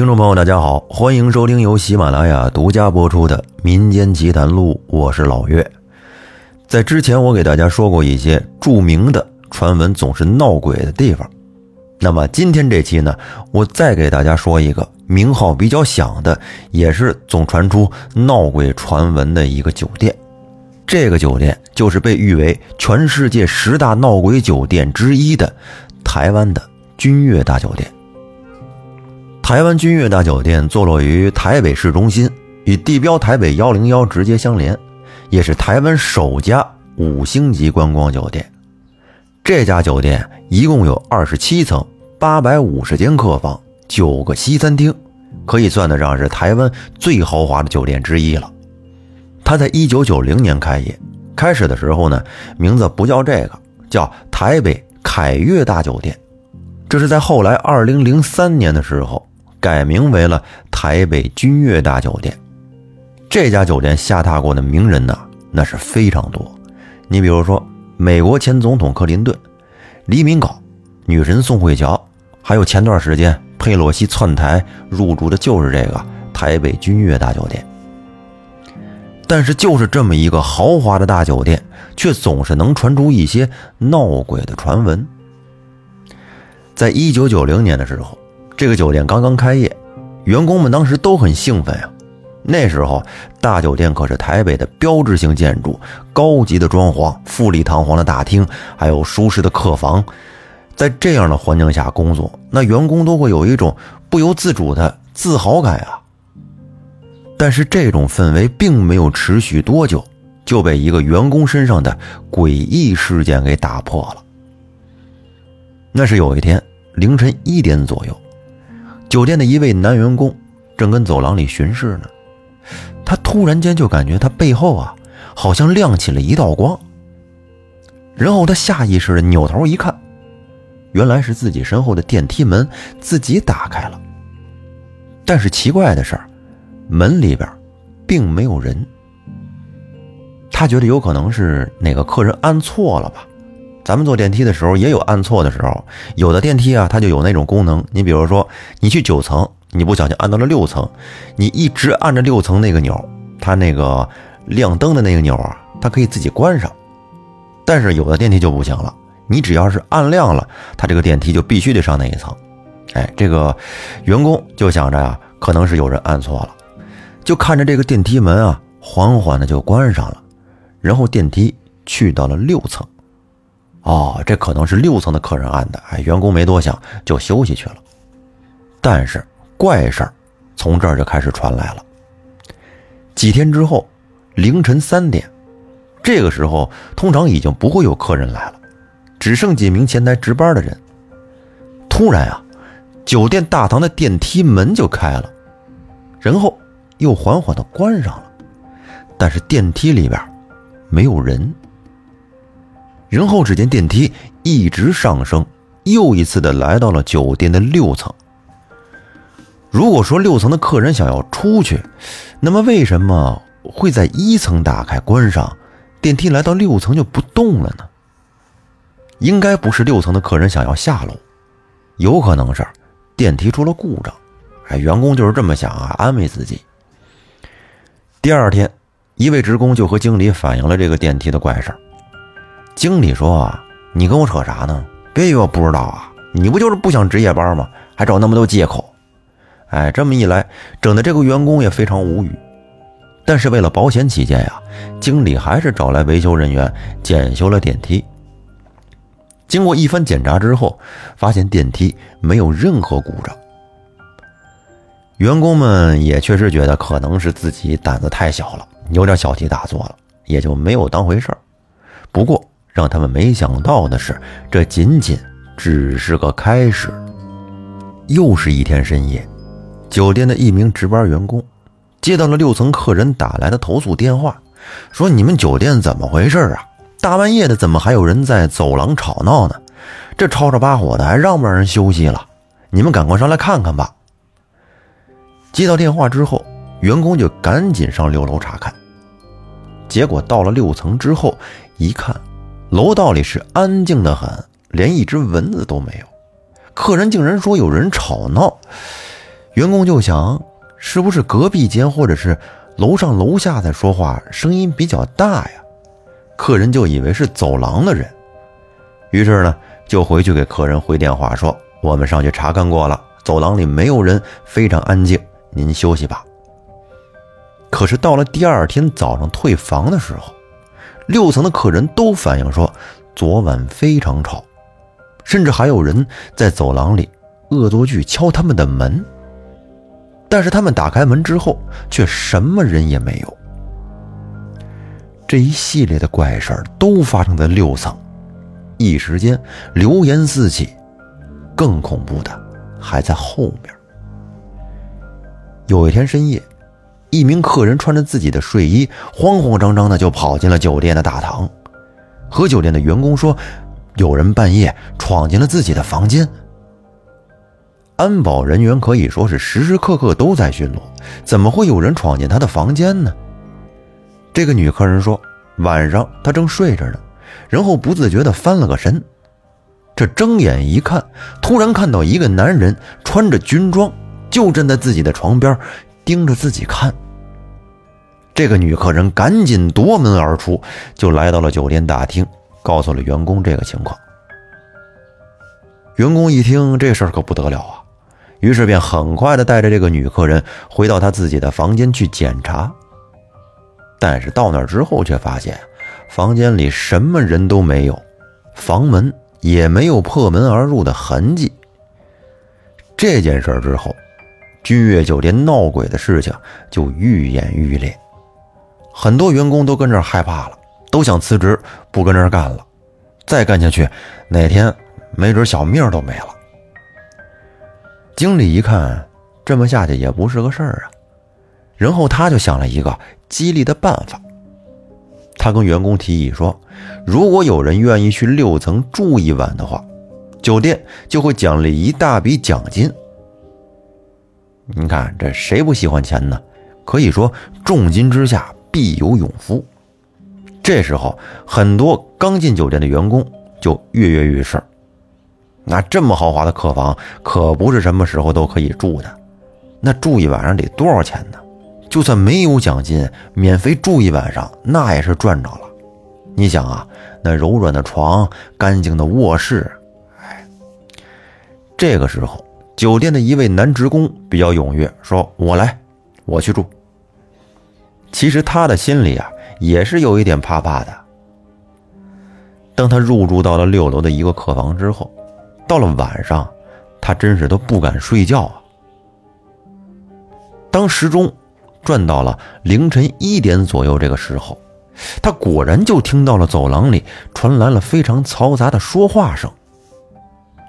听众朋友，大家好，欢迎收听由喜马拉雅独家播出的《民间奇谈录》，我是老岳。在之前，我给大家说过一些著名的传闻总是闹鬼的地方。那么今天这期呢，我再给大家说一个名号比较响的，也是总传出闹鬼传闻的一个酒店。这个酒店就是被誉为全世界十大闹鬼酒店之一的台湾的君悦大酒店。台湾君悦大酒店坐落于台北市中心，与地标台北幺零幺直接相连，也是台湾首家五星级观光酒店。这家酒店一共有二十七层，八百五十间客房，九个西餐厅，可以算得上是台湾最豪华的酒店之一了。它在一九九零年开业，开始的时候呢，名字不叫这个，叫台北凯悦大酒店。这是在后来二零零三年的时候。改名为了台北君悦大酒店，这家酒店下榻过的名人呢，那是非常多。你比如说，美国前总统克林顿、黎明镐、女神宋慧乔，还有前段时间佩洛西窜台入住的就是这个台北君悦大酒店。但是，就是这么一个豪华的大酒店，却总是能传出一些闹鬼的传闻。在一九九零年的时候。这个酒店刚刚开业，员工们当时都很兴奋呀。那时候大酒店可是台北的标志性建筑，高级的装潢、富丽堂皇的大厅，还有舒适的客房。在这样的环境下工作，那员工都会有一种不由自主的自豪感啊。但是这种氛围并没有持续多久，就被一个员工身上的诡异事件给打破了。那是有一天凌晨一点左右。酒店的一位男员工正跟走廊里巡视呢，他突然间就感觉他背后啊，好像亮起了一道光。然后他下意识的扭头一看，原来是自己身后的电梯门自己打开了。但是奇怪的是，门里边并没有人。他觉得有可能是哪个客人按错了吧。咱们坐电梯的时候也有按错的时候，有的电梯啊，它就有那种功能。你比如说，你去九层，你不小心按到了六层，你一直按着六层那个钮，它那个亮灯的那个钮啊，它可以自己关上。但是有的电梯就不行了，你只要是按亮了，它这个电梯就必须得上那一层。哎，这个员工就想着呀，可能是有人按错了，就看着这个电梯门啊，缓缓的就关上了，然后电梯去到了六层。哦，这可能是六层的客人按的，哎，员工没多想就休息去了。但是怪事儿从这儿就开始传来了。几天之后，凌晨三点，这个时候通常已经不会有客人来了，只剩几名前台值班的人。突然啊，酒店大堂的电梯门就开了，然后又缓缓的关上了，但是电梯里边没有人。然后，只见电梯一直上升，又一次的来到了酒店的六层。如果说六层的客人想要出去，那么为什么会在一层打开关上，电梯来到六层就不动了呢？应该不是六层的客人想要下楼，有可能是电梯出了故障。哎，员工就是这么想啊，安慰自己。第二天，一位职工就和经理反映了这个电梯的怪事儿。经理说：“啊，你跟我扯啥呢？别以为我不知道啊！你不就是不想值夜班吗？还找那么多借口。哎，这么一来，整的这个员工也非常无语。但是为了保险起见呀，经理还是找来维修人员检修了电梯。经过一番检查之后，发现电梯没有任何故障。员工们也确实觉得可能是自己胆子太小了，有点小题大做了，也就没有当回事儿。不过，让他们没想到的是，这仅仅只是个开始。又是一天深夜，酒店的一名值班员工接到了六层客人打来的投诉电话，说：“你们酒店怎么回事啊？大半夜的，怎么还有人在走廊吵闹呢？这吵吵把火的，还让不让人休息了？你们赶快上来看看吧。”接到电话之后，员工就赶紧上六楼查看。结果到了六层之后，一看。楼道里是安静的很，连一只蚊子都没有。客人竟然说有人吵闹，员工就想，是不是隔壁间或者是楼上楼下在说话，声音比较大呀？客人就以为是走廊的人，于是呢，就回去给客人回电话说：“我们上去查看过了，走廊里没有人，非常安静，您休息吧。”可是到了第二天早上退房的时候，六层的客人都反映说，昨晚非常吵，甚至还有人在走廊里恶作剧敲他们的门。但是他们打开门之后，却什么人也没有。这一系列的怪事儿都发生在六层，一时间流言四起。更恐怖的还在后面。有一天深夜，一名客人穿着自己的睡衣，慌慌张张的就跑进了酒店的大堂，和酒店的员工说：“有人半夜闯进了自己的房间。”安保人员可以说是时时刻刻都在巡逻，怎么会有人闯进他的房间呢？这个女客人说：“晚上她正睡着呢，然后不自觉地翻了个身，这睁眼一看，突然看到一个男人穿着军装，就站在自己的床边，盯着自己看。这个女客人赶紧夺门而出，就来到了酒店大厅，告诉了员工这个情况。员工一听这事儿可不得了啊，于是便很快的带着这个女客人回到他自己的房间去检查。”但是到那儿之后，却发现房间里什么人都没有，房门也没有破门而入的痕迹。这件事之后，君悦酒店闹鬼的事情就愈演愈烈，很多员工都跟这儿害怕了，都想辞职，不跟这儿干了。再干下去，哪天没准小命都没了。经理一看，这么下去也不是个事儿啊。然后他就想了一个激励的办法，他跟员工提议说：“如果有人愿意去六层住一晚的话，酒店就会奖励一大笔奖金。你看这谁不喜欢钱呢？可以说重金之下必有勇夫。这时候，很多刚进酒店的员工就跃跃欲试。那这么豪华的客房可不是什么时候都可以住的，那住一晚上得多少钱呢？”就算没有奖金，免费住一晚上，那也是赚着了。你想啊，那柔软的床，干净的卧室，哎，这个时候，酒店的一位男职工比较踊跃，说：“我来，我去住。”其实他的心里啊，也是有一点怕怕的。当他入住到了六楼的一个客房之后，到了晚上，他真是都不敢睡觉啊。当时钟。转到了凌晨一点左右，这个时候，他果然就听到了走廊里传来了非常嘈杂的说话声。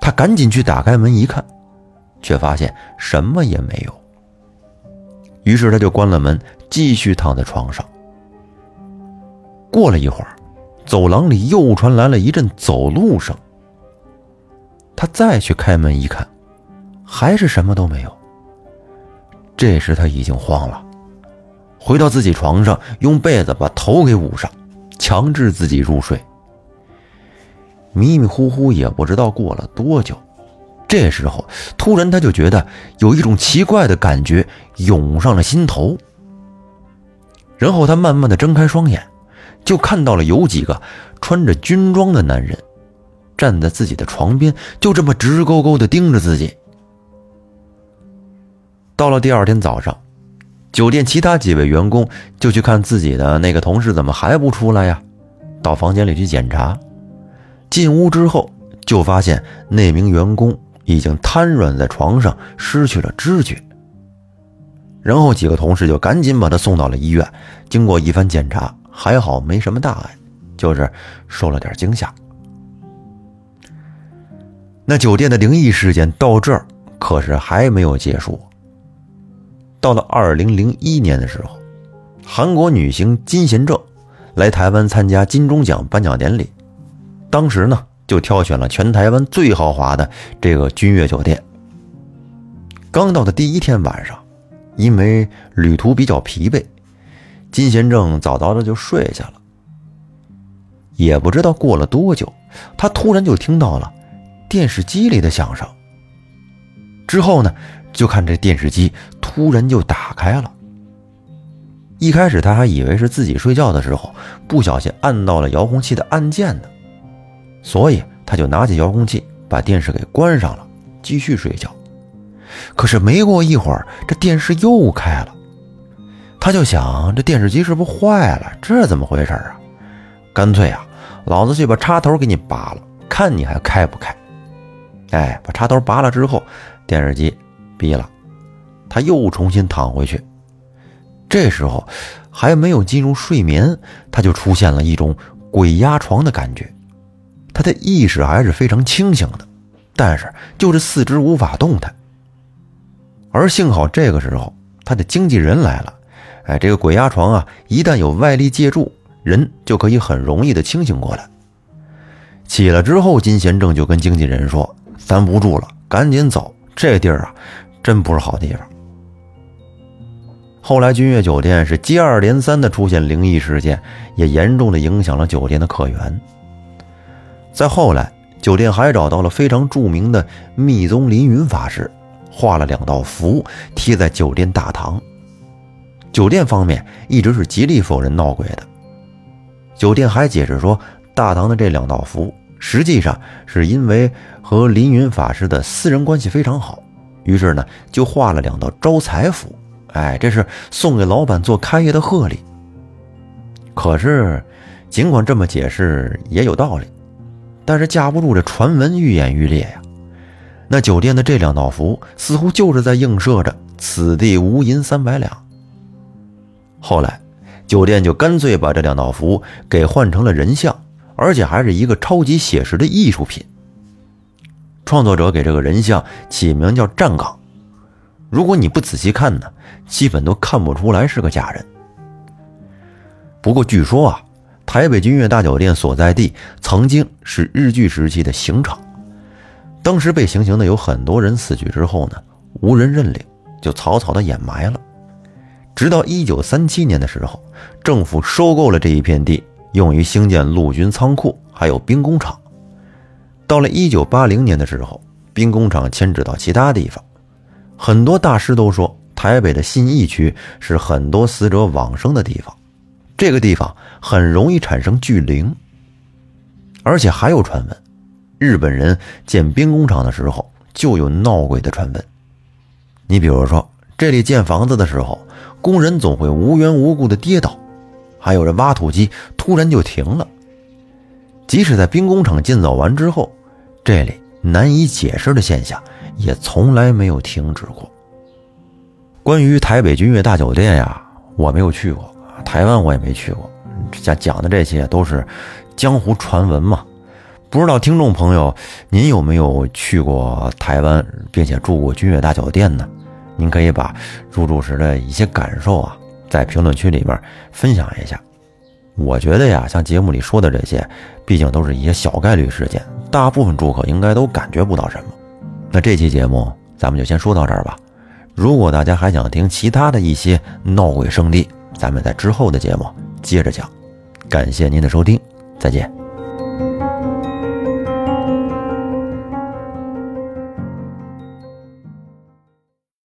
他赶紧去打开门一看，却发现什么也没有。于是他就关了门，继续躺在床上。过了一会儿，走廊里又传来了一阵走路声。他再去开门一看，还是什么都没有。这时他已经慌了。回到自己床上，用被子把头给捂上，强制自己入睡。迷迷糊糊也不知道过了多久，这时候突然他就觉得有一种奇怪的感觉涌上了心头。然后他慢慢的睁开双眼，就看到了有几个穿着军装的男人站在自己的床边，就这么直勾勾的盯着自己。到了第二天早上。酒店其他几位员工就去看自己的那个同事怎么还不出来呀？到房间里去检查，进屋之后就发现那名员工已经瘫软在床上，失去了知觉。然后几个同事就赶紧把他送到了医院。经过一番检查，还好没什么大碍，就是受了点惊吓。那酒店的灵异事件到这儿可是还没有结束。到了二零零一年的时候，韩国女星金贤正来台湾参加金钟奖颁奖典礼，当时呢就挑选了全台湾最豪华的这个君悦酒店。刚到的第一天晚上，因为旅途比较疲惫，金贤正早早的就睡下了。也不知道过了多久，他突然就听到了电视机里的响声。之后呢，就看这电视机突然就打开了。一开始他还以为是自己睡觉的时候不小心按到了遥控器的按键呢，所以他就拿起遥控器把电视给关上了，继续睡觉。可是没过一会儿，这电视又开了，他就想这电视机是不是坏了？这怎么回事啊？干脆啊，老子去把插头给你拔了，看你还开不开？哎，把插头拔了之后，电视机闭了，他又重新躺回去。这时候还没有进入睡眠，他就出现了一种鬼压床的感觉。他的意识还是非常清醒的，但是就是四肢无法动弹。而幸好这个时候他的经纪人来了，哎，这个鬼压床啊，一旦有外力借助，人就可以很容易的清醒过来。起了之后，金贤正就跟经纪人说：“咱不住了，赶紧走，这地儿啊，真不是好地方。”后来，君悦酒店是接二连三的出现灵异事件，也严重的影响了酒店的客源。再后来，酒店还找到了非常著名的密宗凌云法师，画了两道符贴在酒店大堂。酒店方面一直是极力否认闹鬼的。酒店还解释说，大堂的这两道符实际上是因为和凌云法师的私人关系非常好，于是呢就画了两道招财符。哎，这是送给老板做开业的贺礼。可是，尽管这么解释也有道理，但是架不住这传闻愈演愈烈呀。那酒店的这两道符似乎就是在映射着“此地无银三百两”。后来，酒店就干脆把这两道符给换成了人像，而且还是一个超级写实的艺术品。创作者给这个人像起名叫“站岗”。如果你不仔细看呢，基本都看不出来是个假人。不过据说啊，台北君悦大酒店所在地曾经是日据时期的刑场，当时被行刑的有很多人死去之后呢，无人认领，就草草的掩埋了。直到一九三七年的时候，政府收购了这一片地，用于兴建陆军仓库，还有兵工厂。到了一九八零年的时候，兵工厂迁址到其他地方。很多大师都说，台北的信义区是很多死者往生的地方，这个地方很容易产生聚灵。而且还有传闻，日本人建兵工厂的时候就有闹鬼的传闻。你比如说，这里建房子的时候，工人总会无缘无故的跌倒，还有这挖土机突然就停了。即使在兵工厂建造完之后，这里难以解释的现象。也从来没有停止过。关于台北君悦大酒店呀，我没有去过，台湾我也没去过。讲讲的这些都是江湖传闻嘛，不知道听众朋友您有没有去过台湾，并且住过君悦大酒店呢？您可以把入住时的一些感受啊，在评论区里面分享一下。我觉得呀，像节目里说的这些，毕竟都是一些小概率事件，大部分住客应该都感觉不到什么。那这期节目咱们就先说到这儿吧。如果大家还想听其他的一些闹鬼圣地，咱们在之后的节目接着讲。感谢您的收听，再见。